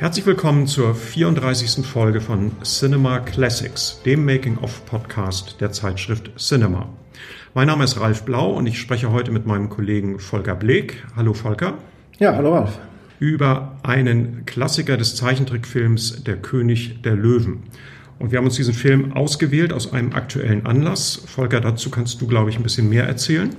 Herzlich willkommen zur 34. Folge von Cinema Classics, dem Making-of-Podcast der Zeitschrift Cinema. Mein Name ist Ralf Blau und ich spreche heute mit meinem Kollegen Volker Bleek. Hallo Volker. Ja, hallo Ralf. Über einen Klassiker des Zeichentrickfilms Der König der Löwen. Und wir haben uns diesen Film ausgewählt aus einem aktuellen Anlass. Volker, dazu kannst du, glaube ich, ein bisschen mehr erzählen.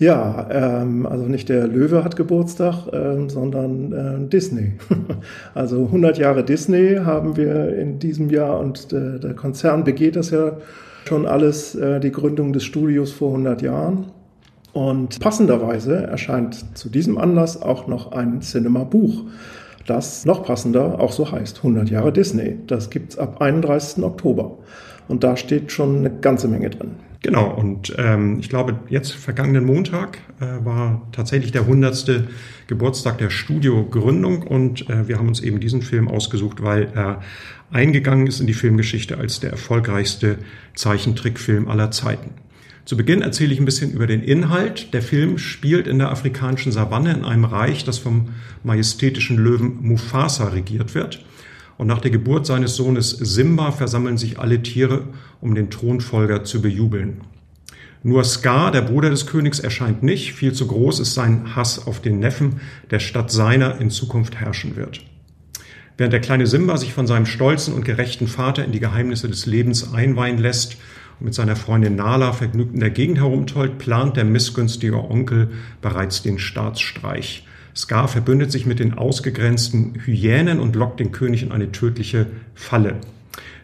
Ja, ähm, also nicht der Löwe hat Geburtstag, ähm, sondern äh, Disney. also 100 Jahre Disney haben wir in diesem Jahr und äh, der Konzern begeht das ja schon alles, äh, die Gründung des Studios vor 100 Jahren. Und passenderweise erscheint zu diesem Anlass auch noch ein Cinema-Buch, das noch passender auch so heißt, 100 Jahre Disney. Das gibt's ab 31. Oktober. Und da steht schon eine ganze Menge drin. Genau, und ähm, ich glaube, jetzt vergangenen Montag äh, war tatsächlich der 100. Geburtstag der Studiogründung und äh, wir haben uns eben diesen Film ausgesucht, weil er eingegangen ist in die Filmgeschichte als der erfolgreichste Zeichentrickfilm aller Zeiten. Zu Beginn erzähle ich ein bisschen über den Inhalt. Der Film spielt in der afrikanischen Savanne in einem Reich, das vom majestätischen Löwen Mufasa regiert wird. Und nach der Geburt seines Sohnes Simba versammeln sich alle Tiere, um den Thronfolger zu bejubeln. Nur Scar, der Bruder des Königs, erscheint nicht. Viel zu groß ist sein Hass auf den Neffen, der statt seiner in Zukunft herrschen wird. Während der kleine Simba sich von seinem stolzen und gerechten Vater in die Geheimnisse des Lebens einweihen lässt und mit seiner Freundin Nala vergnügt in der Gegend herumtollt, plant der missgünstige Onkel bereits den Staatsstreich. Scar verbündet sich mit den ausgegrenzten Hyänen und lockt den König in eine tödliche Falle.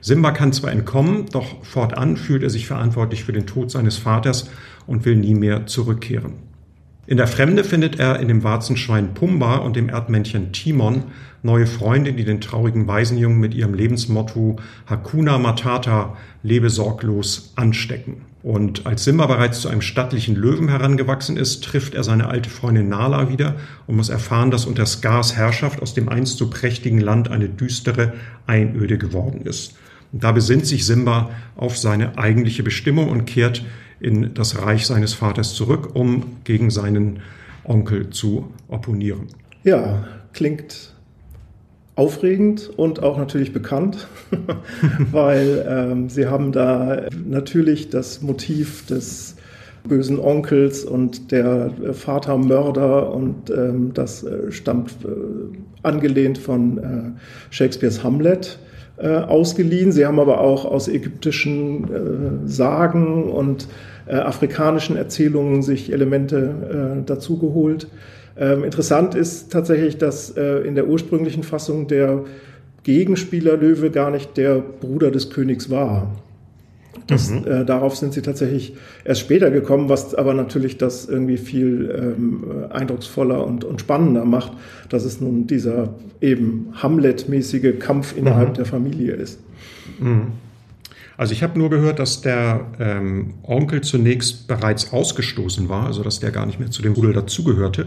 Simba kann zwar entkommen, doch fortan fühlt er sich verantwortlich für den Tod seines Vaters und will nie mehr zurückkehren. In der Fremde findet er in dem Warzenschwein Pumba und dem Erdmännchen Timon neue Freunde, die den traurigen Waisenjungen mit ihrem Lebensmotto Hakuna Matata, lebe sorglos, anstecken. Und als Simba bereits zu einem stattlichen Löwen herangewachsen ist, trifft er seine alte Freundin Nala wieder und muss erfahren, dass unter Skars Herrschaft aus dem einst so prächtigen Land eine düstere Einöde geworden ist. Und da besinnt sich Simba auf seine eigentliche Bestimmung und kehrt in das Reich seines Vaters zurück, um gegen seinen Onkel zu opponieren. Ja, klingt aufregend und auch natürlich bekannt, weil ähm, sie haben da natürlich das Motiv des bösen Onkels und der Vatermörder und ähm, das äh, stammt äh, angelehnt von äh, Shakespeares Hamlet äh, ausgeliehen. Sie haben aber auch aus ägyptischen äh, Sagen und äh, afrikanischen Erzählungen sich Elemente dazugeholt. Ähm, interessant ist tatsächlich, dass äh, in der ursprünglichen Fassung der Gegenspieler Löwe gar nicht der Bruder des Königs war. Das, mhm. äh, darauf sind sie tatsächlich erst später gekommen, was aber natürlich das irgendwie viel ähm, eindrucksvoller und, und, spannender macht, dass es nun dieser eben Hamlet-mäßige Kampf innerhalb mhm. der Familie ist. Mhm. Also ich habe nur gehört, dass der ähm, Onkel zunächst bereits ausgestoßen war, also dass der gar nicht mehr zu dem Rudel dazugehörte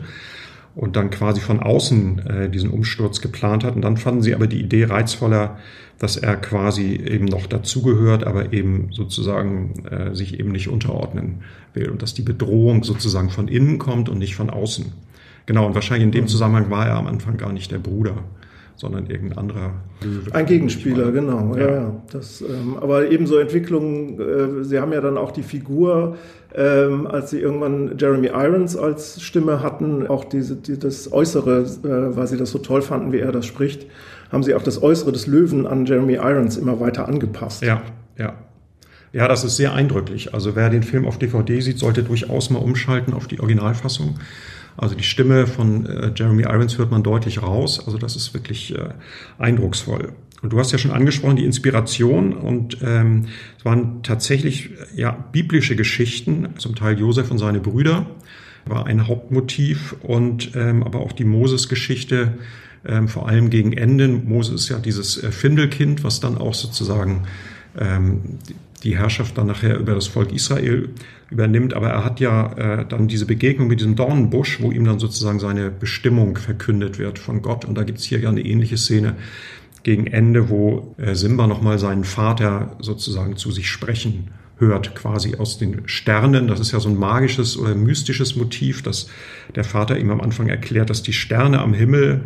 und dann quasi von außen äh, diesen Umsturz geplant hat. Und dann fanden sie aber die Idee reizvoller, dass er quasi eben noch dazugehört, aber eben sozusagen äh, sich eben nicht unterordnen will und dass die Bedrohung sozusagen von innen kommt und nicht von außen. Genau, und wahrscheinlich in dem mhm. Zusammenhang war er am Anfang gar nicht der Bruder sondern irgendein anderer. Ein Gegenspieler, genau. Ja. ja, Das, ähm, aber ebenso Entwicklungen, äh, Sie haben ja dann auch die Figur, ähm, als Sie irgendwann Jeremy Irons als Stimme hatten, auch diese, die, das Äußere, äh, weil Sie das so toll fanden, wie er das spricht, haben Sie auch das Äußere des Löwen an Jeremy Irons immer weiter angepasst. Ja, ja. Ja, das ist sehr eindrücklich. Also wer den Film auf DVD sieht, sollte durchaus mal umschalten auf die Originalfassung. Also die Stimme von äh, Jeremy Irons hört man deutlich raus. Also das ist wirklich äh, eindrucksvoll. Und du hast ja schon angesprochen, die Inspiration und ähm, es waren tatsächlich ja biblische Geschichten, zum Teil Josef und seine Brüder war ein Hauptmotiv und ähm, aber auch die Moses-Geschichte, ähm, vor allem gegen Ende. Moses ist ja dieses äh, Findelkind, was dann auch sozusagen ähm, die Herrschaft dann nachher über das Volk Israel übernimmt. Aber er hat ja äh, dann diese Begegnung mit diesem Dornenbusch, wo ihm dann sozusagen seine Bestimmung verkündet wird von Gott. Und da gibt's hier ja eine ähnliche Szene gegen Ende, wo äh, Simba nochmal seinen Vater sozusagen zu sich sprechen hört, quasi aus den Sternen. Das ist ja so ein magisches oder mystisches Motiv, dass der Vater ihm am Anfang erklärt, dass die Sterne am Himmel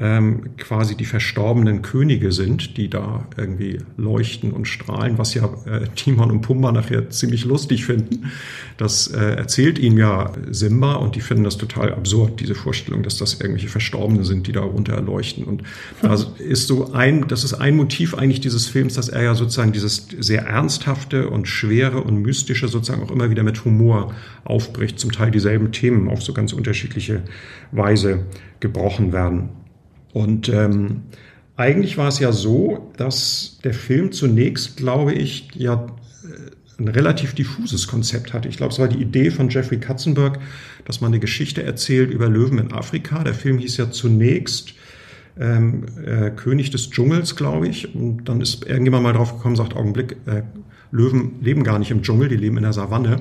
ähm, quasi die verstorbenen Könige sind, die da irgendwie leuchten und strahlen, was ja äh, Timon und Pumba nachher ziemlich lustig finden. Das äh, erzählt ihm ja Simba und die finden das total absurd, diese Vorstellung, dass das irgendwelche Verstorbene sind, die da runter erleuchten. Und das ist so ein, das ist ein Motiv eigentlich dieses Films, dass er ja sozusagen dieses sehr ernsthafte und schwere und mystische sozusagen auch immer wieder mit Humor aufbricht, zum Teil dieselben Themen auf so ganz unterschiedliche Weise gebrochen werden. Und ähm, eigentlich war es ja so, dass der Film zunächst, glaube ich, ja äh, ein relativ diffuses Konzept hatte. Ich glaube, es war die Idee von Jeffrey Katzenberg, dass man eine Geschichte erzählt über Löwen in Afrika. Der Film hieß ja zunächst ähm, äh, König des Dschungels, glaube ich. Und dann ist irgendjemand mal drauf gekommen, sagt, Augenblick, äh, Löwen leben gar nicht im Dschungel, die leben in der Savanne.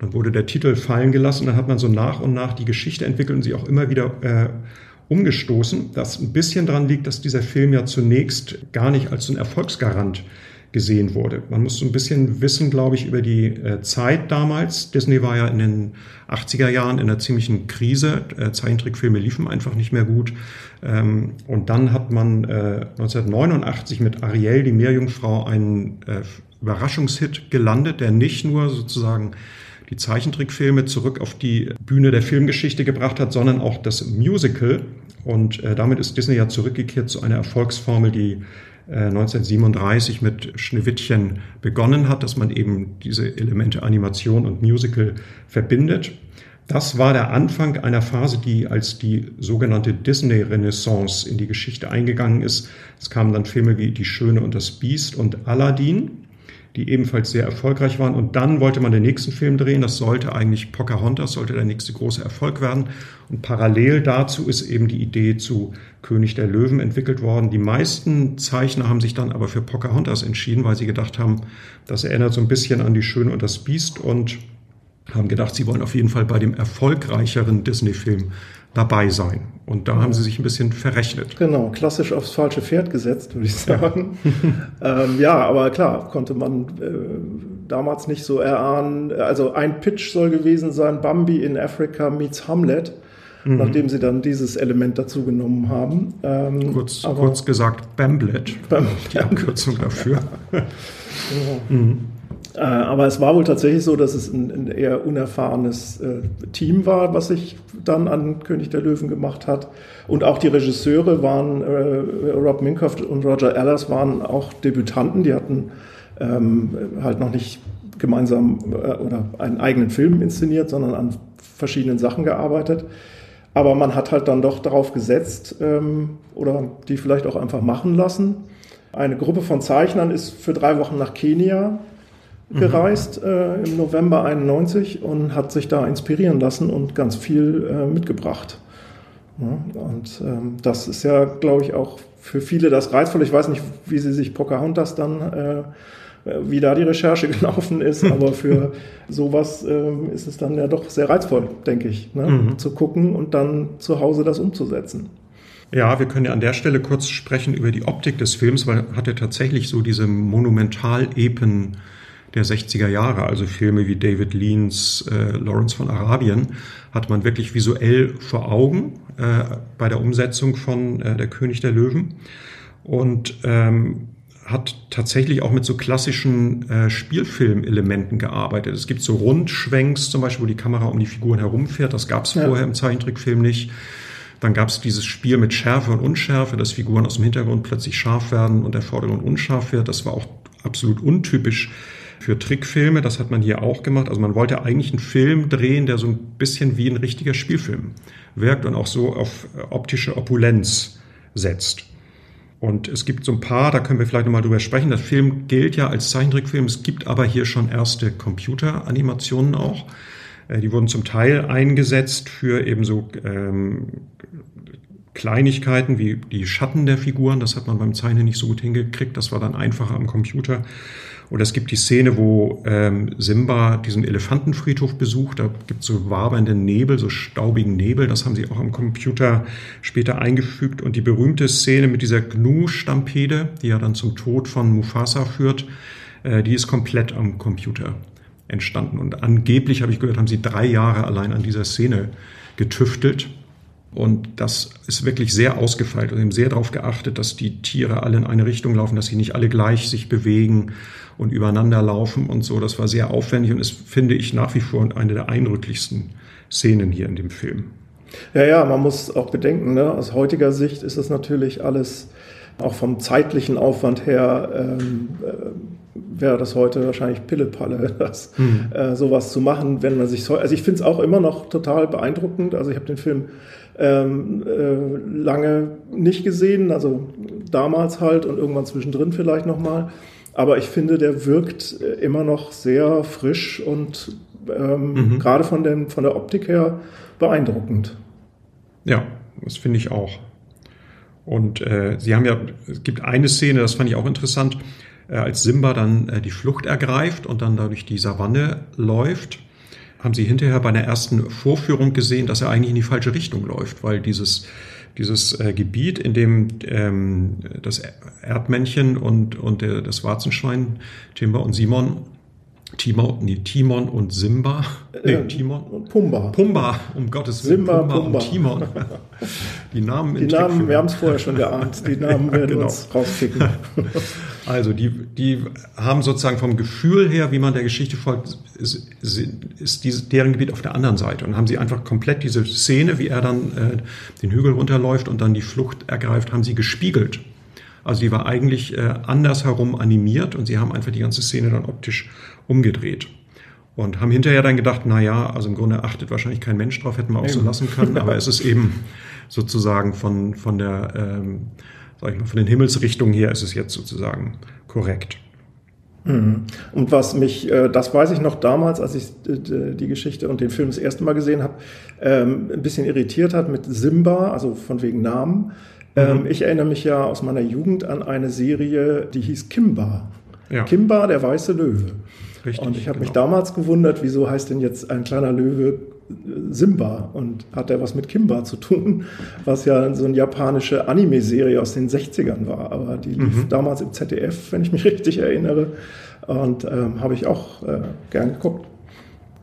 dann wurde der Titel fallen gelassen. Dann hat man so nach und nach die Geschichte entwickelt und sie auch immer wieder äh, umgestoßen, das ein bisschen daran liegt, dass dieser Film ja zunächst gar nicht als so ein Erfolgsgarant gesehen wurde. Man muss so ein bisschen wissen, glaube ich, über die äh, Zeit damals. Disney war ja in den 80er Jahren in einer ziemlichen Krise. Äh, Zeichentrickfilme liefen einfach nicht mehr gut. Ähm, und dann hat man äh, 1989 mit Ariel, die Meerjungfrau, einen äh, Überraschungshit gelandet, der nicht nur sozusagen die Zeichentrickfilme zurück auf die Bühne der Filmgeschichte gebracht hat, sondern auch das Musical. Und äh, damit ist Disney ja zurückgekehrt zu einer Erfolgsformel, die äh, 1937 mit Schneewittchen begonnen hat, dass man eben diese Elemente Animation und Musical verbindet. Das war der Anfang einer Phase, die als die sogenannte Disney-Renaissance in die Geschichte eingegangen ist. Es kamen dann Filme wie Die Schöne und das Biest und Aladdin die ebenfalls sehr erfolgreich waren. Und dann wollte man den nächsten Film drehen. Das sollte eigentlich Pocahontas, sollte der nächste große Erfolg werden. Und parallel dazu ist eben die Idee zu König der Löwen entwickelt worden. Die meisten Zeichner haben sich dann aber für Pocahontas entschieden, weil sie gedacht haben, das erinnert so ein bisschen an die Schöne und das Biest und haben gedacht, sie wollen auf jeden Fall bei dem erfolgreicheren Disney-Film dabei sein. Und da haben sie sich ein bisschen verrechnet. Genau, klassisch aufs falsche Pferd gesetzt, würde ich sagen. ähm, ja, aber klar, konnte man äh, damals nicht so erahnen. Also ein Pitch soll gewesen sein, Bambi in Africa meets Hamlet. Mhm. Nachdem sie dann dieses Element dazu genommen haben. Ähm, kurz, kurz gesagt, Bamblet, Bam die Abkürzung dafür. genau. mhm. Äh, aber es war wohl tatsächlich so, dass es ein, ein eher unerfahrenes äh, Team war, was sich dann an König der Löwen gemacht hat. Und auch die Regisseure waren, äh, Rob Minkoff und Roger Allers waren auch Debütanten, die hatten ähm, halt noch nicht gemeinsam äh, oder einen eigenen Film inszeniert, sondern an verschiedenen Sachen gearbeitet. Aber man hat halt dann doch darauf gesetzt ähm, oder die vielleicht auch einfach machen lassen. Eine Gruppe von Zeichnern ist für drei Wochen nach Kenia Mhm. gereist äh, im November 91 und hat sich da inspirieren lassen und ganz viel äh, mitgebracht. Ja, und ähm, das ist ja, glaube ich, auch für viele das reizvoll. Ich weiß nicht, wie sie sich Pocahontas dann, äh, wie da die Recherche gelaufen ist, aber für sowas äh, ist es dann ja doch sehr reizvoll, denke ich, ne? mhm. zu gucken und dann zu Hause das umzusetzen. Ja, wir können ja an der Stelle kurz sprechen über die Optik des Films, weil hat er tatsächlich so diese monumental-epen der 60er Jahre, also Filme wie David Leans äh, Lawrence von Arabien, hat man wirklich visuell vor Augen äh, bei der Umsetzung von äh, Der König der Löwen und ähm, hat tatsächlich auch mit so klassischen äh, Spielfilmelementen gearbeitet. Es gibt so Rundschwenks zum Beispiel, wo die Kamera um die Figuren herumfährt. Das gab es ja. vorher im Zeichentrickfilm nicht. Dann gab es dieses Spiel mit Schärfe und Unschärfe, dass Figuren aus dem Hintergrund plötzlich scharf werden und der Vordergrund unscharf wird. Das war auch absolut untypisch für Trickfilme. Das hat man hier auch gemacht. Also man wollte eigentlich einen Film drehen, der so ein bisschen wie ein richtiger Spielfilm wirkt und auch so auf optische Opulenz setzt. Und es gibt so ein paar, da können wir vielleicht nochmal drüber sprechen. Das Film gilt ja als Zeichentrickfilm. Es gibt aber hier schon erste Computeranimationen auch. Äh, die wurden zum Teil eingesetzt für eben so ähm, Kleinigkeiten wie die Schatten der Figuren. Das hat man beim Zeichnen nicht so gut hingekriegt. Das war dann einfacher am Computer. Oder es gibt die Szene, wo ähm, Simba diesen Elefantenfriedhof besucht. Da gibt es so wabernden Nebel, so staubigen Nebel. Das haben sie auch am Computer später eingefügt. Und die berühmte Szene mit dieser Gnu-Stampede, die ja dann zum Tod von Mufasa führt, äh, die ist komplett am Computer entstanden. Und angeblich, habe ich gehört, haben sie drei Jahre allein an dieser Szene getüftelt. Und das ist wirklich sehr ausgefeilt und eben sehr darauf geachtet, dass die Tiere alle in eine Richtung laufen, dass sie nicht alle gleich sich bewegen und übereinander laufen und so. Das war sehr aufwendig und ist, finde ich, nach wie vor eine der eindrücklichsten Szenen hier in dem Film. Ja, ja, man muss auch bedenken, ne? aus heutiger Sicht ist das natürlich alles auch vom zeitlichen Aufwand her ähm, äh, wäre das heute wahrscheinlich Pillepalle, das, mhm. äh, sowas zu machen, wenn man sich so. Also ich finde es auch immer noch total beeindruckend. Also ich habe den Film ähm, äh, lange nicht gesehen, also damals halt und irgendwann zwischendrin vielleicht nochmal. Aber ich finde, der wirkt äh, immer noch sehr frisch und ähm, mhm. gerade von, dem, von der Optik her beeindruckend. Ja, das finde ich auch. Und äh, sie haben ja, es gibt eine Szene, das fand ich auch interessant, äh, als Simba dann äh, die Flucht ergreift und dann dadurch die Savanne läuft, haben sie hinterher bei der ersten Vorführung gesehen, dass er eigentlich in die falsche Richtung läuft, weil dieses dieses äh, Gebiet, in dem ähm, das Erdmännchen und, und der, das Warzenschwein, Timber und Simon Timon, nee, Timon und Simba. Nee, äh, Timon. Und Pumba. Pumba, um Gottes Willen. Simba, Pumba, Pumba. und Timon. Die Namen Die Namen, wir haben es vorher schon geahnt. Die Namen werden genau. uns rauskicken. Also die, die haben sozusagen vom Gefühl her, wie man der Geschichte folgt, ist, ist dieses, deren Gebiet auf der anderen Seite. Und haben sie einfach komplett diese Szene, wie er dann äh, den Hügel runterläuft und dann die Flucht ergreift, haben sie gespiegelt. Also die war eigentlich äh, andersherum animiert und sie haben einfach die ganze Szene dann optisch umgedreht. Und haben hinterher dann gedacht, na ja, also im Grunde achtet wahrscheinlich kein Mensch drauf, hätten wir auch so lassen können, aber es ist eben sozusagen von, von der, ähm, sag ich mal, von den Himmelsrichtungen her ist es jetzt sozusagen korrekt. Mhm. Und was mich, äh, das weiß ich noch damals, als ich die Geschichte und den Film das erste Mal gesehen habe, ähm, ein bisschen irritiert hat mit Simba, also von wegen Namen. Ähm, mhm. Ich erinnere mich ja aus meiner Jugend an eine Serie, die hieß Kimba. Ja. Kimba, der weiße Löwe. Richtig, und ich habe genau. mich damals gewundert, wieso heißt denn jetzt ein kleiner Löwe äh, Simba und hat er was mit Kimba zu tun, was ja so eine japanische Anime-Serie aus den 60ern war. Aber die lief mhm. damals im ZDF, wenn ich mich richtig erinnere. Und ähm, habe ich auch äh, gern geguckt.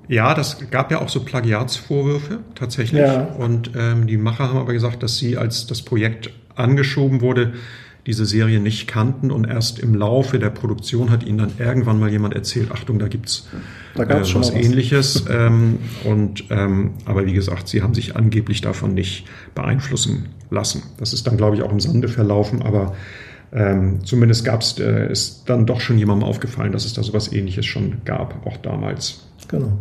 Ja, das gab ja auch so Plagiatsvorwürfe tatsächlich. Ja. Und ähm, die Macher haben aber gesagt, dass sie, als das Projekt angeschoben wurde, diese Serie nicht kannten und erst im Laufe der Produktion hat ihnen dann irgendwann mal jemand erzählt, Achtung, da gibt's da äh, was, was ähnliches. ähm, und ähm, aber wie gesagt, sie haben sich angeblich davon nicht beeinflussen lassen. Das ist dann, glaube ich, auch im Sande verlaufen, aber ähm, zumindest gab es, äh, ist dann doch schon jemandem aufgefallen, dass es da so was ähnliches schon gab, auch damals. Genau.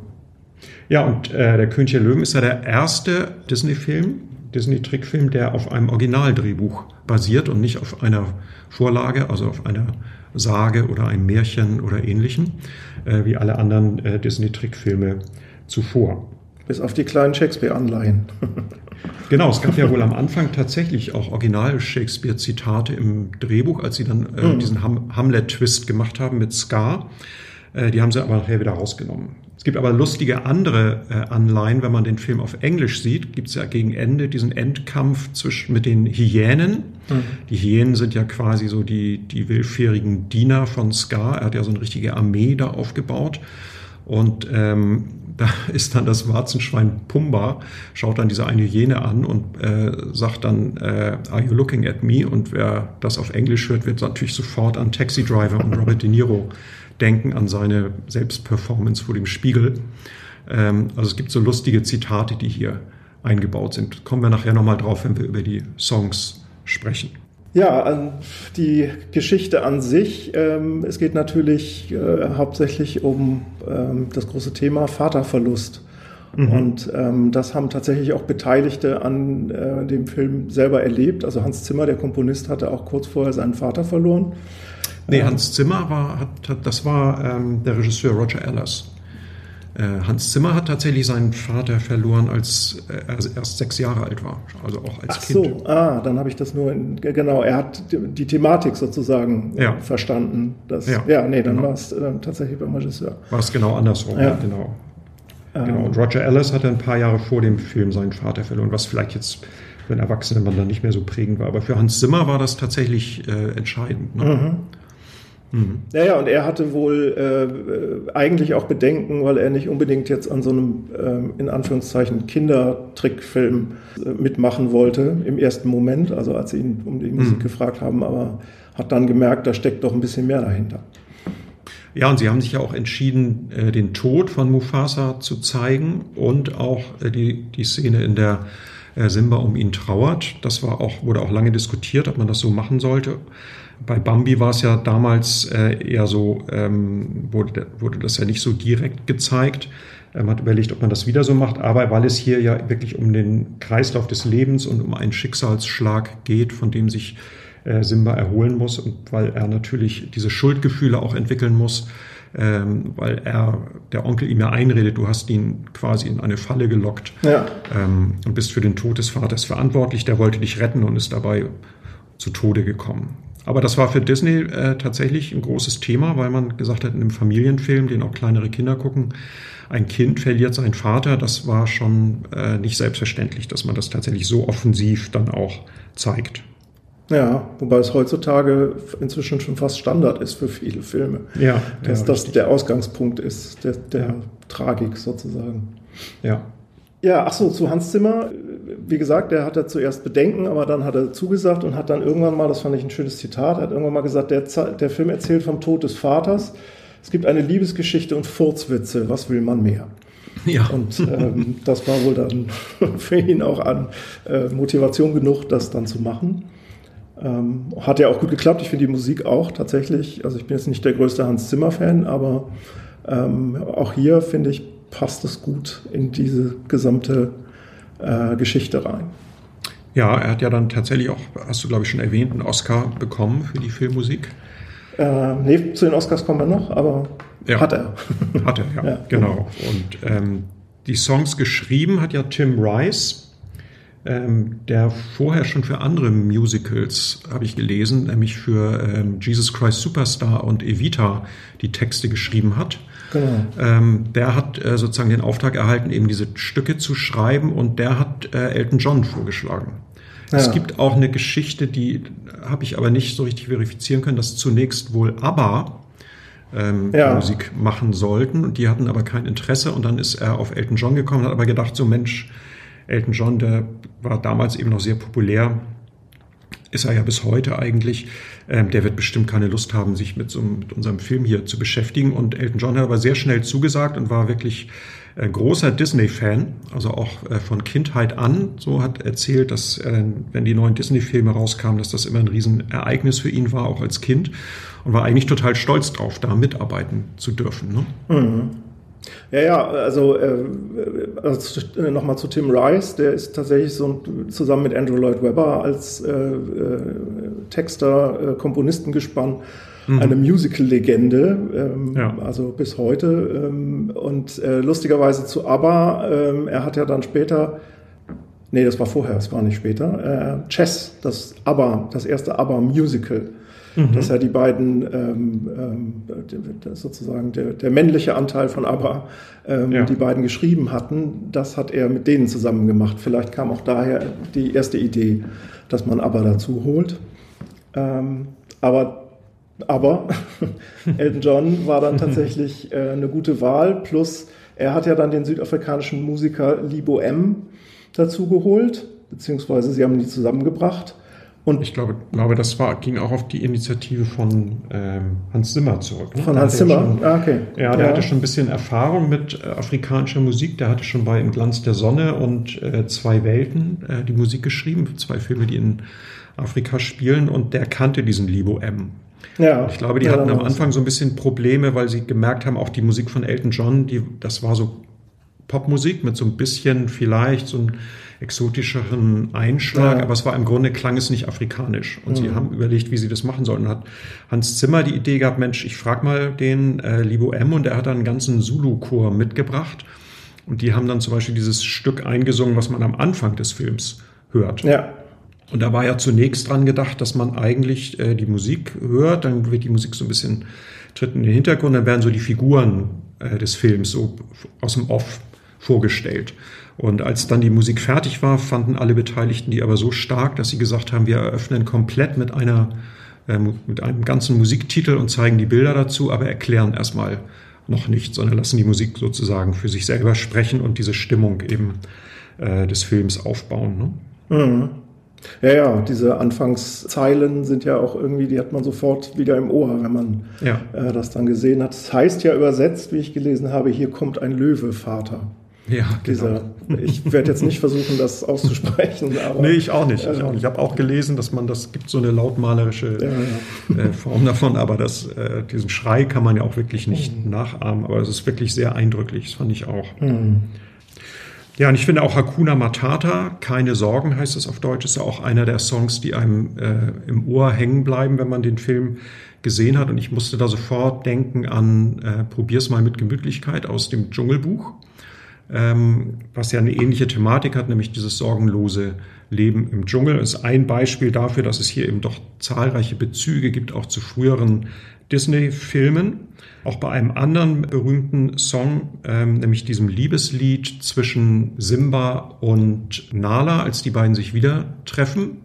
Ja, und äh, der König der Löwen ist ja der erste Disney-Film, Disney-Trickfilm, der auf einem Originaldrehbuch basiert und nicht auf einer Vorlage, also auf einer Sage oder einem Märchen oder ähnlichem, äh, wie alle anderen äh, Disney-Trickfilme zuvor. Bis auf die kleinen Shakespeare-Anleihen. genau, es gab ja wohl am Anfang tatsächlich auch Original-Shakespeare-Zitate im Drehbuch, als sie dann äh, mhm. diesen Ham Hamlet-Twist gemacht haben mit Scar. Äh, die haben sie aber nachher wieder rausgenommen. Es gibt aber lustige andere äh, Anleihen, wenn man den Film auf Englisch sieht, gibt es ja gegen Ende diesen Endkampf zwischen, mit den Hyänen. Mhm. Die Hyänen sind ja quasi so die, die willfährigen Diener von Scar. Er hat ja so eine richtige Armee da aufgebaut. Und ähm, da ist dann das Warzenschwein Pumba, schaut dann diese eine Hyäne an und äh, sagt dann, äh, are you looking at me? Und wer das auf Englisch hört, wird natürlich sofort an Taxi Driver und Robert De Niro denken an seine Selbstperformance vor dem Spiegel. Ähm, also es gibt so lustige Zitate, die hier eingebaut sind. Kommen wir nachher nochmal drauf, wenn wir über die Songs sprechen. Ja, die Geschichte an sich. Ähm, es geht natürlich äh, hauptsächlich um ähm, das große Thema Vaterverlust. Mhm. Und ähm, das haben tatsächlich auch Beteiligte an äh, dem Film selber erlebt. Also Hans Zimmer, der Komponist, hatte auch kurz vorher seinen Vater verloren. Nee, Hans Zimmer war, hat, das war ähm, der Regisseur Roger Ellers. Äh, Hans Zimmer hat tatsächlich seinen Vater verloren, als er erst sechs Jahre alt war, also auch als Ach Kind. so, ah, dann habe ich das nur, in, genau, er hat die Thematik sozusagen ja. verstanden. Das, ja. ja, nee, dann genau. war es äh, tatsächlich beim Regisseur. War es genau andersrum, ja. genau. Ähm. Genau, und Roger Ellis hatte ein paar Jahre vor dem Film seinen Vater verloren, was vielleicht jetzt für einen erwachsenen Mann dann nicht mehr so prägend war. Aber für Hans Zimmer war das tatsächlich äh, entscheidend. Ne? Mhm. Mhm. Ja, ja, und er hatte wohl äh, eigentlich auch Bedenken, weil er nicht unbedingt jetzt an so einem, äh, in Anführungszeichen, Kindertrickfilm äh, mitmachen wollte im ersten Moment, also als sie ihn um die Musik mhm. gefragt haben, aber hat dann gemerkt, da steckt doch ein bisschen mehr dahinter. Ja, und sie haben sich ja auch entschieden, äh, den Tod von Mufasa zu zeigen und auch äh, die, die Szene, in der äh, Simba um ihn trauert. Das war auch, wurde auch lange diskutiert, ob man das so machen sollte. Bei Bambi war es ja damals eher so, ähm, wurde, wurde das ja nicht so direkt gezeigt. Man hat überlegt, ob man das wieder so macht, aber weil es hier ja wirklich um den Kreislauf des Lebens und um einen Schicksalsschlag geht, von dem sich äh, Simba erholen muss und weil er natürlich diese Schuldgefühle auch entwickeln muss, ähm, weil er, der Onkel ihm ja einredet, du hast ihn quasi in eine Falle gelockt ja. ähm, und bist für den Tod des Vaters verantwortlich. Der wollte dich retten und ist dabei zu Tode gekommen. Aber das war für Disney äh, tatsächlich ein großes Thema, weil man gesagt hat, in einem Familienfilm, den auch kleinere Kinder gucken, ein Kind verliert seinen Vater. Das war schon äh, nicht selbstverständlich, dass man das tatsächlich so offensiv dann auch zeigt. Ja, wobei es heutzutage inzwischen schon fast Standard ist für viele Filme. Ja. Dass ja, das der Ausgangspunkt ist, der, der ja. Tragik sozusagen. Ja. Ja, ach so, zu Hans Zimmer. Wie gesagt, der hatte zuerst Bedenken, aber dann hat er zugesagt und hat dann irgendwann mal, das fand ich ein schönes Zitat, hat irgendwann mal gesagt, der, der Film erzählt vom Tod des Vaters. Es gibt eine Liebesgeschichte und Furzwitze. Was will man mehr? Ja. Und ähm, das war wohl dann für ihn auch an äh, Motivation genug, das dann zu machen. Ähm, hat ja auch gut geklappt. Ich finde die Musik auch tatsächlich. Also ich bin jetzt nicht der größte Hans Zimmer-Fan, aber ähm, auch hier finde ich, passt es gut in diese gesamte äh, Geschichte rein. Ja, er hat ja dann tatsächlich auch, hast du glaube ich schon erwähnt, einen Oscar bekommen für die Filmmusik. Äh, nee, zu den Oscars kommen wir noch, aber ja, hat er. Hat er, ja, ja genau. Und ähm, die Songs geschrieben hat ja Tim Rice ähm, der vorher schon für andere Musicals, habe ich gelesen, nämlich für ähm, Jesus Christ Superstar und Evita die Texte geschrieben hat. Genau. Ähm, der hat äh, sozusagen den Auftrag erhalten, eben diese Stücke zu schreiben und der hat äh, Elton John vorgeschlagen. Ja. Es gibt auch eine Geschichte, die habe ich aber nicht so richtig verifizieren können, dass zunächst wohl ABBA ähm, ja. Musik machen sollten und die hatten aber kein Interesse und dann ist er auf Elton John gekommen, hat aber gedacht, so Mensch, Elton John, der war damals eben noch sehr populär, ist er ja bis heute eigentlich. Ähm, der wird bestimmt keine Lust haben, sich mit, so, mit unserem Film hier zu beschäftigen. Und Elton John hat aber sehr schnell zugesagt und war wirklich äh, großer Disney-Fan, also auch äh, von Kindheit an. So hat erzählt, dass äh, wenn die neuen Disney-Filme rauskamen, dass das immer ein Riesenereignis für ihn war, auch als Kind. Und war eigentlich total stolz drauf, da mitarbeiten zu dürfen. Ne? Mhm. Ja, ja, also, äh, also nochmal zu Tim Rice, der ist tatsächlich so zusammen mit Andrew Lloyd Webber als äh, äh, Texter, äh, Komponistengespann mhm. eine Musical-Legende, ähm, ja. also bis heute. Ähm, und äh, lustigerweise zu ABBA, ähm, er hat ja dann später Nee, das war vorher, es war nicht später. Äh, Chess, das ABBA, das erste ABBA-Musical mhm. dass er die beiden, ähm, ähm, sozusagen der, der, männliche Anteil von ABBA, ähm, ja. die beiden geschrieben hatten, das hat er mit denen zusammen gemacht. Vielleicht kam auch daher die erste Idee, dass man ABBA dazu holt. Ähm, aber aber Elton John war dann tatsächlich äh, eine gute Wahl. Plus, er hat ja dann den südafrikanischen Musiker Libo M dazu geholt, beziehungsweise sie haben die zusammengebracht. Und ich glaube, glaube, das war, ging auch auf die Initiative von ähm, Hans Zimmer zurück. Ne? Von Hans Zimmer? Schon, ah, okay. Ja, der ja. hatte schon ein bisschen Erfahrung mit äh, afrikanischer Musik. Der hatte schon bei Im Glanz der Sonne und äh, Zwei Welten äh, die Musik geschrieben, zwei Filme, die in Afrika spielen. Und der kannte diesen Libo M. Ja. Ich glaube, die ja, hatten am Anfang so ein bisschen Probleme, weil sie gemerkt haben, auch die Musik von Elton John, die, das war so Popmusik mit so ein bisschen vielleicht so ein exotischeren Einschlag, ja. aber es war im Grunde klang es nicht afrikanisch. Und mhm. sie haben überlegt, wie sie das machen sollen. Und hat Hans Zimmer die Idee gehabt, Mensch, ich frage mal den äh, Libo M und er hat dann einen ganzen Zulu-Chor mitgebracht. Und die haben dann zum Beispiel dieses Stück eingesungen, was man am Anfang des Films hört. Ja. Und da war ja zunächst dran gedacht, dass man eigentlich äh, die Musik hört, dann wird die Musik so ein bisschen tritt in den Hintergrund, dann werden so die Figuren äh, des Films so aus dem Off vorgestellt. Und als dann die Musik fertig war, fanden alle Beteiligten die aber so stark, dass sie gesagt haben, wir eröffnen komplett mit einer äh, mit einem ganzen Musiktitel und zeigen die Bilder dazu, aber erklären erstmal noch nicht, sondern lassen die Musik sozusagen für sich selber sprechen und diese Stimmung eben äh, des Films aufbauen. Ne? Mhm. Ja, ja, diese Anfangszeilen sind ja auch irgendwie, die hat man sofort wieder im Ohr, wenn man ja. äh, das dann gesehen hat. Das heißt ja übersetzt, wie ich gelesen habe, hier kommt ein Löwe, Vater. Ja, genau. ich werde jetzt nicht versuchen, das auszusprechen. Aber, nee, ich auch nicht. Ich, ich habe auch gelesen, dass man das gibt so eine lautmalerische ja, ja. Äh, Form davon, aber das, äh, diesen Schrei kann man ja auch wirklich nicht mhm. nachahmen. Aber es ist wirklich sehr eindrücklich, das fand ich auch. Mhm. Ja, und ich finde auch Hakuna Matata, keine Sorgen heißt es auf Deutsch, ist ja auch einer der Songs, die einem äh, im Ohr hängen bleiben, wenn man den Film gesehen hat. Und ich musste da sofort denken an äh, Probier's mal mit Gemütlichkeit aus dem Dschungelbuch ähm, was ja eine ähnliche Thematik hat, nämlich dieses sorgenlose Leben im Dschungel. Das ist ein Beispiel dafür, dass es hier eben doch zahlreiche Bezüge gibt, auch zu früheren Disney-Filmen. Auch bei einem anderen berühmten Song, ähm, nämlich diesem Liebeslied zwischen Simba und Nala, als die beiden sich wieder treffen.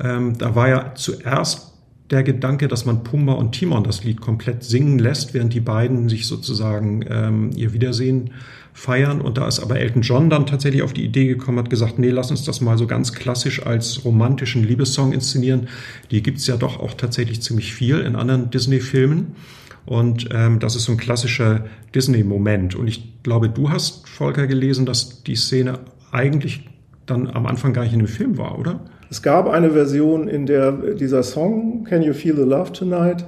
Ähm, da war ja zuerst der Gedanke, dass man Pumba und Timon das Lied komplett singen lässt, während die beiden sich sozusagen ähm, ihr Wiedersehen feiern. Und da ist aber Elton John dann tatsächlich auf die Idee gekommen, hat gesagt, nee, lass uns das mal so ganz klassisch als romantischen Liebessong inszenieren. Die gibt's ja doch auch tatsächlich ziemlich viel in anderen Disney-Filmen. Und ähm, das ist so ein klassischer Disney-Moment. Und ich glaube, du hast, Volker, gelesen, dass die Szene eigentlich dann am Anfang gar nicht in dem Film war, oder? Es gab eine Version, in der dieser Song Can You Feel the Love Tonight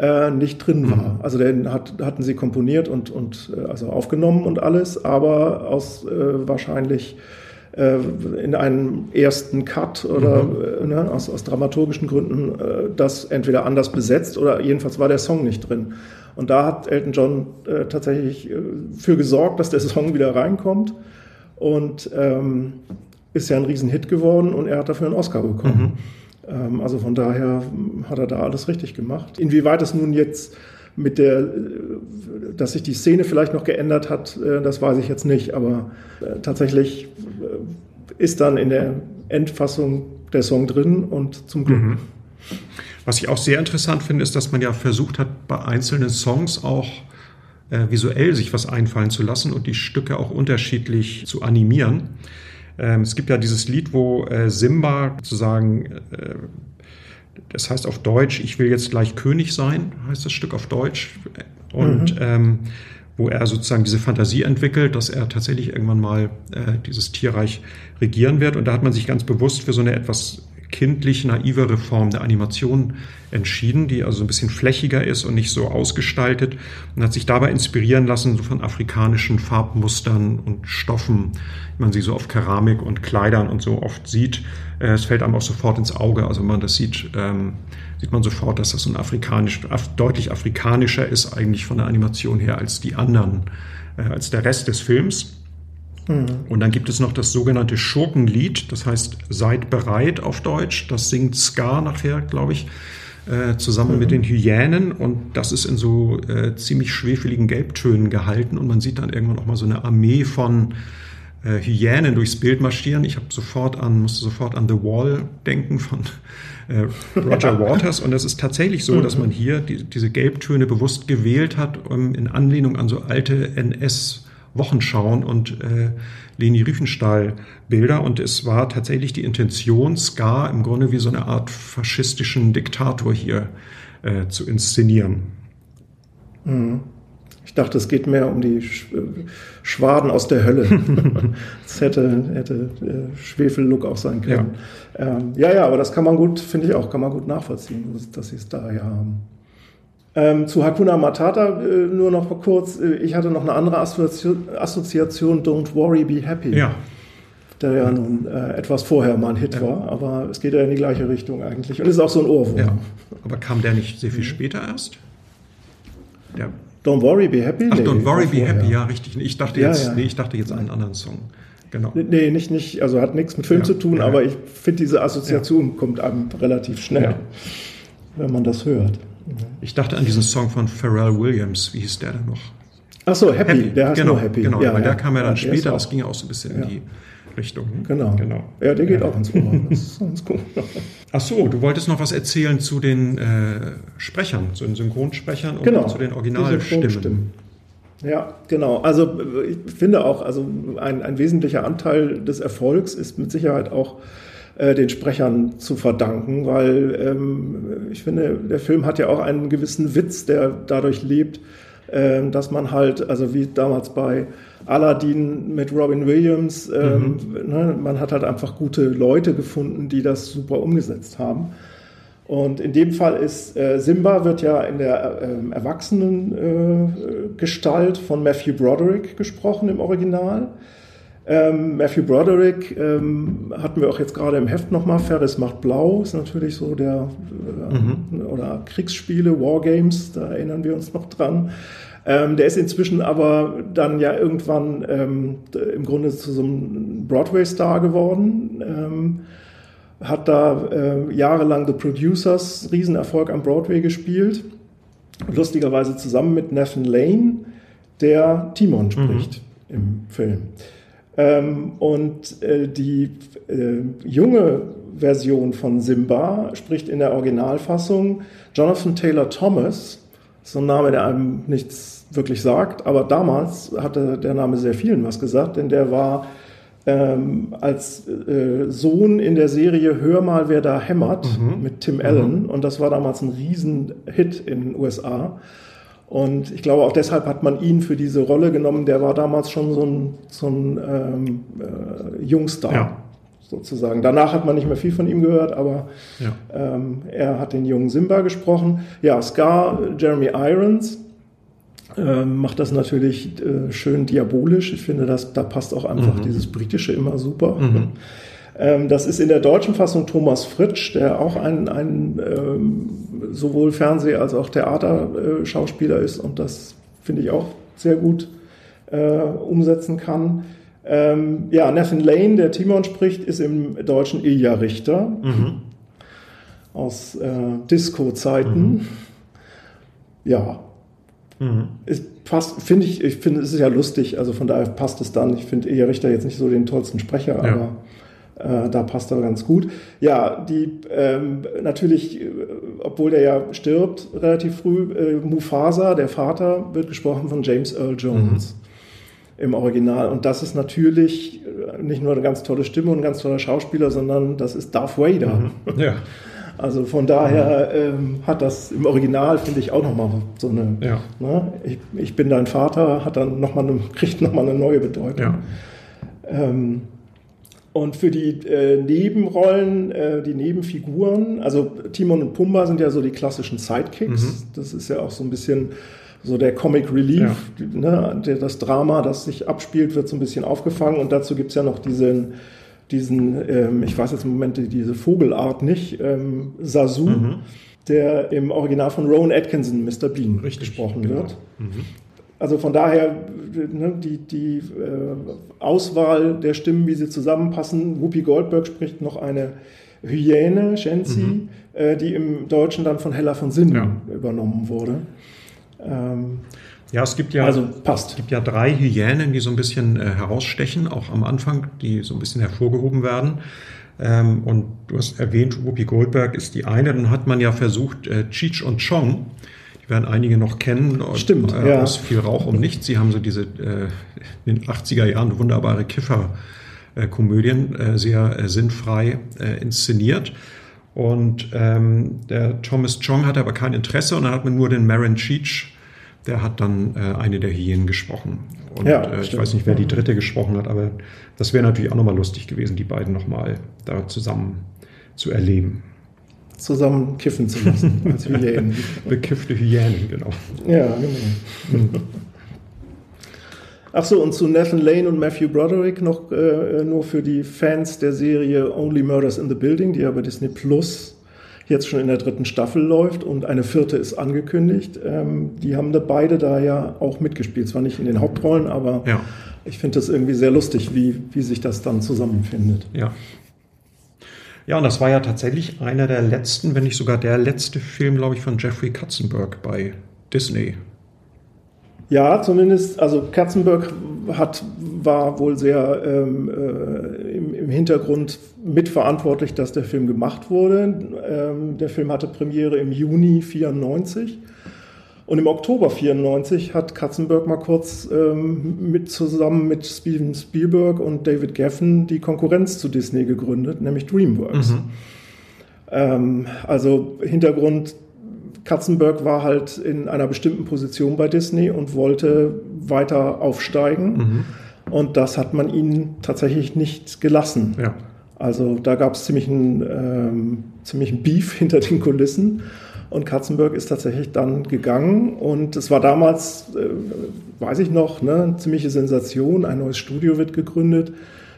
äh, nicht drin war. Mhm. Also den hat, hatten sie komponiert und, und äh, also aufgenommen und alles, aber aus äh, wahrscheinlich äh, in einem ersten Cut oder mhm. Äh, ne, aus, aus dramaturgischen Gründen das entweder anders besetzt oder jedenfalls war der Song nicht drin. Und da hat Elton John tatsächlich für gesorgt, dass der Song wieder reinkommt und ähm, ist ja ein Riesenhit geworden und er hat dafür einen Oscar bekommen. Mhm. Ähm, also von daher hat er da alles richtig gemacht. Inwieweit es nun jetzt mit der, dass sich die Szene vielleicht noch geändert hat, äh, das weiß ich jetzt nicht, aber äh, tatsächlich äh, ist dann in der Endfassung der Song drin und zum Glück. Mhm. Was ich auch sehr interessant finde, ist, dass man ja versucht hat, bei einzelnen Songs auch äh, visuell sich was einfallen zu lassen und die Stücke auch unterschiedlich zu animieren. Ähm, es gibt ja dieses Lied, wo äh, Simba sozusagen, äh, das heißt auf Deutsch, ich will jetzt gleich König sein, heißt das Stück auf Deutsch. Und mhm. ähm, wo er sozusagen diese Fantasie entwickelt, dass er tatsächlich irgendwann mal äh, dieses Tierreich regieren wird. Und da hat man sich ganz bewusst für so eine etwas kindlich naivere Form der Animation entschieden, die also ein bisschen flächiger ist und nicht so ausgestaltet und hat sich dabei inspirieren lassen so von afrikanischen Farbmustern und Stoffen, wie man sie so auf Keramik und Kleidern und so oft sieht. Äh, es fällt einem auch sofort ins Auge. Also wenn man das sieht, ähm, sieht man sofort, dass das so ein afrikanisch, deutlich afrikanischer ist eigentlich von der Animation her als die anderen, äh, als der Rest des Films. Mhm. Und dann gibt es noch das sogenannte Schurkenlied, das heißt Seid bereit auf Deutsch. Das singt Ska nachher, glaube ich, äh, zusammen mhm. mit den Hyänen. Und das ist in so äh, ziemlich schwefeligen Gelbtönen gehalten. Und man sieht dann irgendwann auch mal so eine Armee von äh, Hyänen durchs Bild marschieren. Ich habe sofort an, musste sofort an The Wall denken von äh, Roger Waters. Und es ist tatsächlich so, dass mhm. man hier die, diese Gelbtöne bewusst gewählt hat, um in Anlehnung an so alte NS- Wochenschauen und äh, Leni Riefenstahl Bilder und es war tatsächlich die Intention, Ska im Grunde wie so eine Art faschistischen Diktator hier äh, zu inszenieren. Mhm. Ich dachte, es geht mehr um die Schwaden aus der Hölle. Es hätte, hätte äh, Schwefellook auch sein können. Ja. Ähm, ja, ja, aber das kann man gut, finde ich auch, kann man gut nachvollziehen, dass sie es daher haben. Ähm, zu Hakuna Matata äh, nur noch mal kurz. Äh, ich hatte noch eine andere Assoziation, Assoziation Don't Worry, Be Happy. Ja. Der ja nun äh, etwas vorher mal ein Hit ja. war, aber es geht ja in die gleiche Richtung eigentlich. Und ist auch so ein Ohrwurm. Ja. Aber kam der nicht sehr viel später erst? Der Don't Worry, Be Happy? Ach, nee, Don't Worry, Be Happy, ja, richtig. Ich dachte jetzt, ja, nee, ich dachte jetzt einen anderen Song. Genau. Nee, nicht, nicht, also hat nichts mit Film zu tun, aber ich finde, diese Assoziation kommt einem relativ schnell, wenn man das hört. Ich dachte an diesen Song von Pharrell Williams. Wie hieß der denn noch? Ach so, Happy. Happy. Der heißt genau, nur Happy. Genau, ja, weil ja. der kam ja dann ja, später. Das ging ja auch so ein bisschen in die Richtung. Genau. genau. Ja, der geht auch ins Ohr. Das ist ganz cool. Ach so, du wolltest noch was erzählen zu den äh, Sprechern, zu den Synchronsprechern und genau, zu den Originalstimmen. Ja, genau. Also ich finde auch, also ein, ein wesentlicher Anteil des Erfolgs ist mit Sicherheit auch äh, den Sprechern zu verdanken, weil ähm, ich finde, der Film hat ja auch einen gewissen Witz, der dadurch lebt, äh, dass man halt, also wie damals bei Aladdin mit Robin Williams, ähm, mhm. ne, man hat halt einfach gute Leute gefunden, die das super umgesetzt haben. Und in dem Fall ist äh, Simba wird ja in der äh, Erwachsenengestalt äh, von Matthew Broderick gesprochen im Original. Ähm, Matthew Broderick ähm, hatten wir auch jetzt gerade im Heft nochmal. Ferris macht blau, ist natürlich so der, äh, mhm. oder Kriegsspiele, Wargames, da erinnern wir uns noch dran. Ähm, der ist inzwischen aber dann ja irgendwann ähm, im Grunde zu so einem Broadway-Star geworden. Ähm, hat da äh, jahrelang The Producers Riesenerfolg am Broadway gespielt. Lustigerweise zusammen mit Nathan Lane, der Timon mhm. spricht mhm. im Film. Ähm, und äh, die äh, junge Version von Simba spricht in der Originalfassung Jonathan Taylor Thomas, so ein Name, der einem nichts wirklich sagt, aber damals hatte der Name sehr vielen was gesagt, denn der war ähm, als äh, Sohn in der Serie Hör mal, wer da hämmert mhm. mit Tim Allen. Mhm. Und das war damals ein Riesenhit in den USA. Und ich glaube, auch deshalb hat man ihn für diese Rolle genommen. Der war damals schon so ein, so ein ähm, äh, Jungstar. Ja. Sozusagen. Danach hat man nicht mehr viel von ihm gehört, aber ja. ähm, er hat den jungen Simba gesprochen. Ja, Scar, Jeremy Irons, ähm, macht das natürlich äh, schön diabolisch. Ich finde, dass, da passt auch einfach mhm. dieses Britische immer super. Mhm. Ähm, das ist in der deutschen Fassung Thomas Fritsch, der auch ein, ein ähm, sowohl Fernseh- als auch Theaterschauspieler ist und das finde ich auch sehr gut äh, umsetzen kann. Ähm, ja, Nathan Lane, der Timon spricht, ist im Deutschen Ilja Richter mhm. aus äh, Disco-Zeiten. Mhm. Ja, Mhm. Es passt, finde ich, ich finde, es ist ja lustig, also von daher passt es dann. Ich finde Ehe Richter jetzt nicht so den tollsten Sprecher, ja. aber äh, da passt er ganz gut. Ja, die ähm, natürlich, äh, obwohl der ja stirbt relativ früh, äh, Mufasa, der Vater, wird gesprochen von James Earl Jones. Mhm im Original. Und das ist natürlich äh, nicht nur eine ganz tolle Stimme und ein ganz toller Schauspieler, sondern das ist Darth Vader. Mhm. Ja. Also von daher ähm, hat das im Original, finde ich, auch nochmal so eine, ja. ne? ich, ich, bin dein Vater, hat dann noch mal eine, kriegt nochmal eine neue Bedeutung. Ja. Ähm, und für die äh, Nebenrollen, äh, die Nebenfiguren, also Timon und Pumba sind ja so die klassischen Sidekicks. Mhm. Das ist ja auch so ein bisschen so der Comic Relief, ja. ne? das Drama, das sich abspielt, wird so ein bisschen aufgefangen. Und dazu gibt es ja noch diesen diesen, ähm, ich weiß jetzt im Moment diese Vogelart nicht, ähm, Sasu, mhm. der im Original von Rowan Atkinson, Mr. Bean, Richtig, gesprochen genau. wird. Mhm. Also von daher ne, die, die äh, Auswahl der Stimmen, wie sie zusammenpassen. Whoopi Goldberg spricht noch eine Hyäne, Shenzi, mhm. äh, die im Deutschen dann von Hella von Sinnen ja. übernommen wurde. Ähm, ja, es gibt ja, also passt. Es gibt ja drei Hyänen, die so ein bisschen äh, herausstechen, auch am Anfang, die so ein bisschen hervorgehoben werden. Ähm, und du hast erwähnt, Whoopi Goldberg ist die eine. Dann hat man ja versucht, äh, Cheech und Chong, werden einige noch kennen, Stimmt, äh, ja. aus viel Rauch um nichts. Sie haben so diese äh, in den 80er Jahren wunderbare Kiffer-Komödien äh, sehr äh, sinnfrei äh, inszeniert. Und ähm, der Thomas Chong hatte aber kein Interesse und dann hat man nur den Marin Cheech der hat dann äh, eine der Hyänen gesprochen. Und ja, ich weiß nicht, wer die dritte gesprochen hat, aber das wäre natürlich auch nochmal lustig gewesen, die beiden nochmal da zusammen zu erleben. Zusammen kiffen zu lassen als Hyänen. Bekiffte Hyänen, genau. Ja, genau. Ach so, und zu Nathan Lane und Matthew Broderick noch äh, nur für die Fans der Serie Only Murders in the Building, die ja bei Disney Plus jetzt schon in der dritten Staffel läuft und eine vierte ist angekündigt. Ähm, die haben da beide da ja auch mitgespielt. Zwar nicht in den Hauptrollen, aber ja. ich finde das irgendwie sehr lustig, wie, wie sich das dann zusammenfindet. Ja. Ja, und das war ja tatsächlich einer der letzten, wenn nicht sogar der letzte Film, glaube ich, von Jeffrey Katzenberg bei Disney. Ja, zumindest, also Katzenberg hat war wohl sehr ähm, äh, im, im, Hintergrund mitverantwortlich, dass der Film gemacht wurde. Ähm, der Film hatte Premiere im Juni 94 und im Oktober 94 hat Katzenberg mal kurz ähm, mit, zusammen mit Steven Spielberg und David Geffen die Konkurrenz zu Disney gegründet, nämlich DreamWorks. Mhm. Ähm, also Hintergrund, Katzenberg war halt in einer bestimmten Position bei Disney und wollte weiter aufsteigen. Mhm. Und das hat man ihnen tatsächlich nicht gelassen. Ja. Also da gab es ziemlich einen, ähm, ziemlich Beef hinter den Kulissen. Und Katzenberg ist tatsächlich dann gegangen und es war damals, äh, weiß ich noch, ne, eine ziemliche Sensation. Ein neues Studio wird gegründet.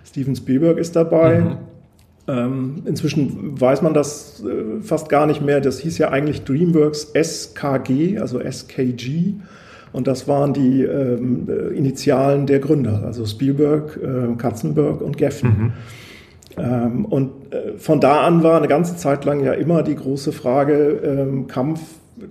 Steven Spielberg ist dabei. Mhm. Ähm, inzwischen weiß man das äh, fast gar nicht mehr. Das hieß ja eigentlich DreamWorks SKG, also SKG. Und das waren die ähm, äh, Initialen der Gründer, also Spielberg, äh, Katzenberg und Geffen. Mhm. Ähm, und äh, von da an war eine ganze Zeit lang ja immer die große Frage ähm, Kampf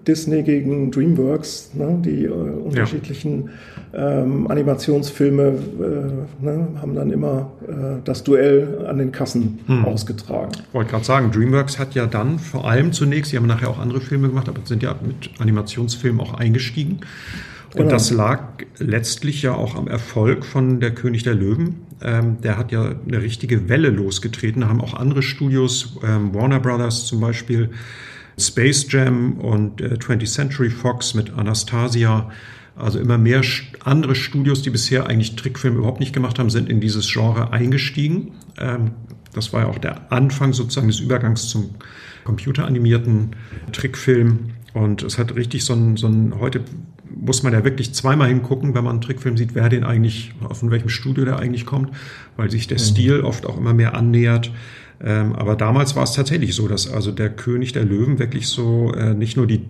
Disney gegen DreamWorks, ne, die äh, unterschiedlichen ja. ähm, Animationsfilme äh, ne, haben dann immer äh, das Duell an den Kassen hm. ausgetragen. Ich wollte gerade sagen, DreamWorks hat ja dann vor allem zunächst, sie haben nachher auch andere Filme gemacht, aber sind ja mit Animationsfilmen auch eingestiegen. Und genau. das lag letztlich ja auch am Erfolg von Der König der Löwen. Ähm, der hat ja eine richtige Welle losgetreten. Da haben auch andere Studios, ähm, Warner Brothers zum Beispiel, Space Jam und äh, 20th Century Fox mit Anastasia. Also immer mehr andere Studios, die bisher eigentlich Trickfilme überhaupt nicht gemacht haben, sind in dieses Genre eingestiegen. Ähm, das war ja auch der Anfang sozusagen des Übergangs zum computeranimierten Trickfilm. Und es hat richtig so ein, so ein, heute muss man ja wirklich zweimal hingucken, wenn man einen Trickfilm sieht, wer den eigentlich, von welchem Studio der eigentlich kommt, weil sich der mhm. Stil oft auch immer mehr annähert. Ähm, aber damals war es tatsächlich so, dass also der König der Löwen wirklich so äh, nicht nur die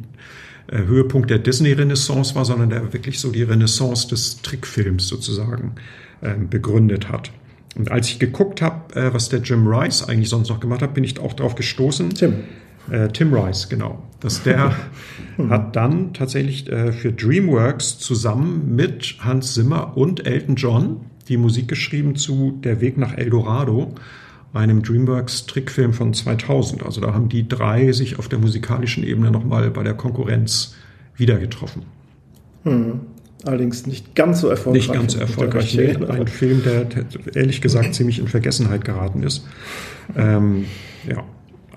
äh, Höhepunkt der Disney-Renaissance war, sondern der wirklich so die Renaissance des Trickfilms sozusagen äh, begründet hat. Und als ich geguckt habe, äh, was der Jim Rice eigentlich sonst noch gemacht hat, bin ich auch darauf gestoßen. Tim. Äh, Tim Rice, genau. Dass der hat dann tatsächlich äh, für DreamWorks zusammen mit Hans Zimmer und Elton John die Musik geschrieben zu Der Weg nach Eldorado, einem DreamWorks-Trickfilm von 2000. Also da haben die drei sich auf der musikalischen Ebene nochmal bei der Konkurrenz wieder getroffen. Hm. Allerdings nicht ganz so erfolgreich. Nicht ganz so erfolgreich. Nee, ein Film, der, der, ehrlich gesagt ziemlich in Vergessenheit geraten ist. Ähm, ja,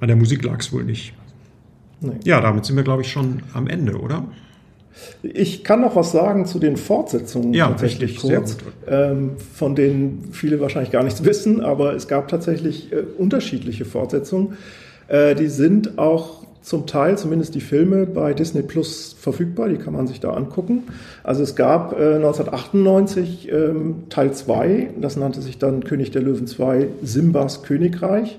an der Musik lag es wohl nicht. Nee. Ja, damit sind wir, glaube ich, schon am Ende, oder? Ich kann noch was sagen zu den Fortsetzungen ja, tatsächlich kurz, ähm, von denen viele wahrscheinlich gar nichts wissen, aber es gab tatsächlich äh, unterschiedliche Fortsetzungen. Äh, die sind auch zum Teil, zumindest die Filme, bei Disney Plus verfügbar, die kann man sich da angucken. Also es gab äh, 1998 ähm, Teil 2, das nannte sich dann König der Löwen 2, Simbas Königreich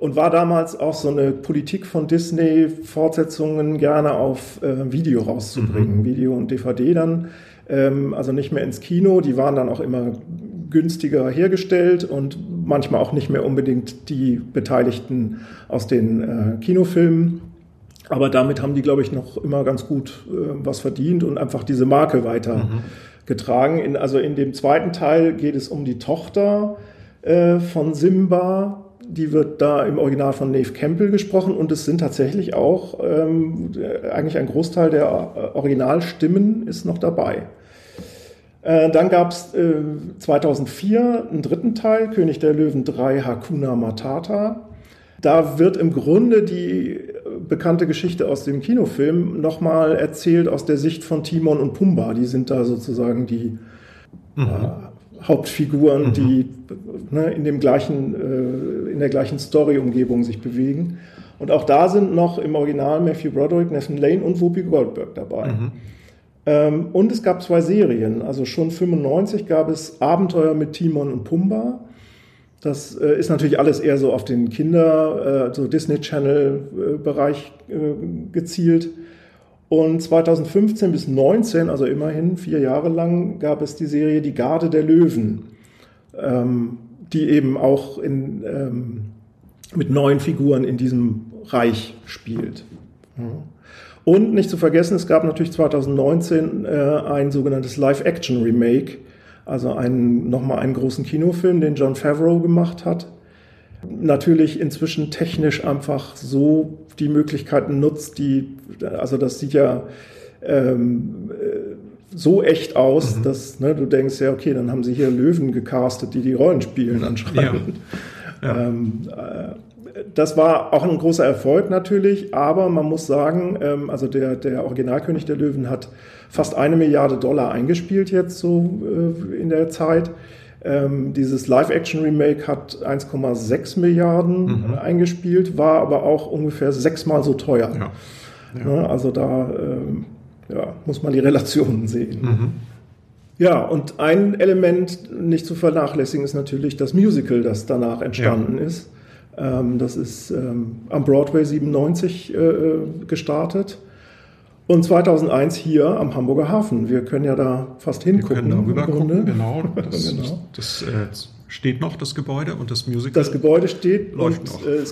und war damals auch so eine Politik von Disney, Fortsetzungen gerne auf äh, Video rauszubringen, mhm. Video und DVD dann, ähm, also nicht mehr ins Kino, die waren dann auch immer günstiger hergestellt und manchmal auch nicht mehr unbedingt die Beteiligten aus den äh, Kinofilmen. Aber damit haben die, glaube ich, noch immer ganz gut äh, was verdient und einfach diese Marke weiter mhm. getragen. In, also in dem zweiten Teil geht es um die Tochter äh, von Simba, die wird da im Original von Nave Campbell gesprochen und es sind tatsächlich auch ähm, eigentlich ein Großteil der äh, Originalstimmen ist noch dabei. Äh, dann gab es äh, 2004 einen dritten Teil, König der Löwen 3 Hakuna Matata. Da wird im Grunde die äh, bekannte Geschichte aus dem Kinofilm nochmal erzählt aus der Sicht von Timon und Pumba. Die sind da sozusagen die mhm. äh, Hauptfiguren, mhm. die ne, in, dem gleichen, äh, in der gleichen Story-Umgebung sich bewegen. Und auch da sind noch im Original Matthew Broderick, Nathan Lane und Whoopi Goldberg dabei. Mhm. Ähm, und es gab zwei Serien. Also schon 95 gab es Abenteuer mit Timon und Pumba. Das äh, ist natürlich alles eher so auf den Kinder, äh, so Disney Channel-Bereich äh, gezielt. Und 2015 bis 2019, also immerhin vier Jahre lang, gab es die Serie Die Garde der Löwen, ähm, die eben auch in, ähm, mit neuen Figuren in diesem Reich spielt. Und nicht zu vergessen, es gab natürlich 2019 äh, ein sogenanntes Live-Action-Remake, Also einen, nochmal einen großen Kinofilm, den John Favreau gemacht hat. Natürlich inzwischen technisch einfach so die Möglichkeiten nutzt, die, also das sieht ja ähm, äh, so echt aus, mhm. dass ne, du denkst, ja, okay, dann haben sie hier Löwen gecastet, die die Rollen spielen anscheinend. Ja. Ja. Ähm, äh, das war auch ein großer Erfolg natürlich, aber man muss sagen, ähm, also der, der Originalkönig der Löwen hat fast eine Milliarde Dollar eingespielt jetzt so äh, in der Zeit. Ähm, dieses Live-Action-Remake hat 1,6 Milliarden mhm. eingespielt, war aber auch ungefähr sechsmal so teuer. Ja. Ja. Ne, also da ähm, ja, muss man die Relationen sehen. Mhm. Ja, und ein Element nicht zu vernachlässigen ist natürlich das Musical, das danach entstanden ist. Ähm, das ist ähm, am Broadway 97 äh, äh, gestartet. Und 2001 hier am Hamburger Hafen. Wir können ja da fast hingucken. Wir können da rüber gucken, genau. Das, genau. das äh, steht noch, das Gebäude und das Musical. Das Gebäude steht läuft und, noch. Äh,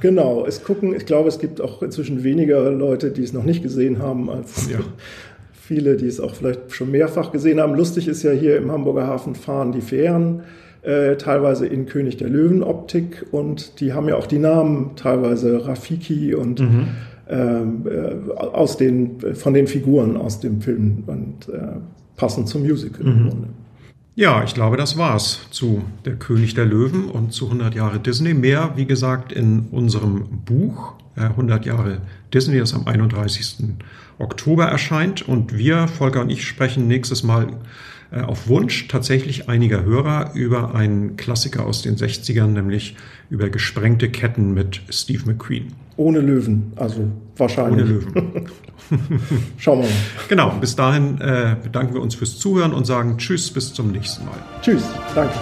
genau, es gucken, ich glaube, es gibt auch inzwischen weniger Leute, die es noch nicht gesehen haben, als ja. viele, die es auch vielleicht schon mehrfach gesehen haben. Lustig ist ja hier im Hamburger Hafen fahren die Fähren äh, teilweise in König der Löwen Optik und die haben ja auch die Namen teilweise Rafiki und mhm. Ähm, äh, aus den, von den Figuren aus dem Film und äh, passend zum Musical mhm. im Grunde. Ja, ich glaube, das war's zu Der König der Löwen und zu 100 Jahre Disney. Mehr, wie gesagt, in unserem Buch 100 äh, Jahre Disney, das am 31. Oktober erscheint. Und wir, Volker und ich, sprechen nächstes Mal äh, auf Wunsch tatsächlich einiger Hörer über einen Klassiker aus den 60ern, nämlich über gesprengte Ketten mit Steve McQueen. Ohne Löwen, also wahrscheinlich. Ohne Löwen. Schauen wir mal. Genau, bis dahin äh, bedanken wir uns fürs Zuhören und sagen Tschüss, bis zum nächsten Mal. Tschüss, danke.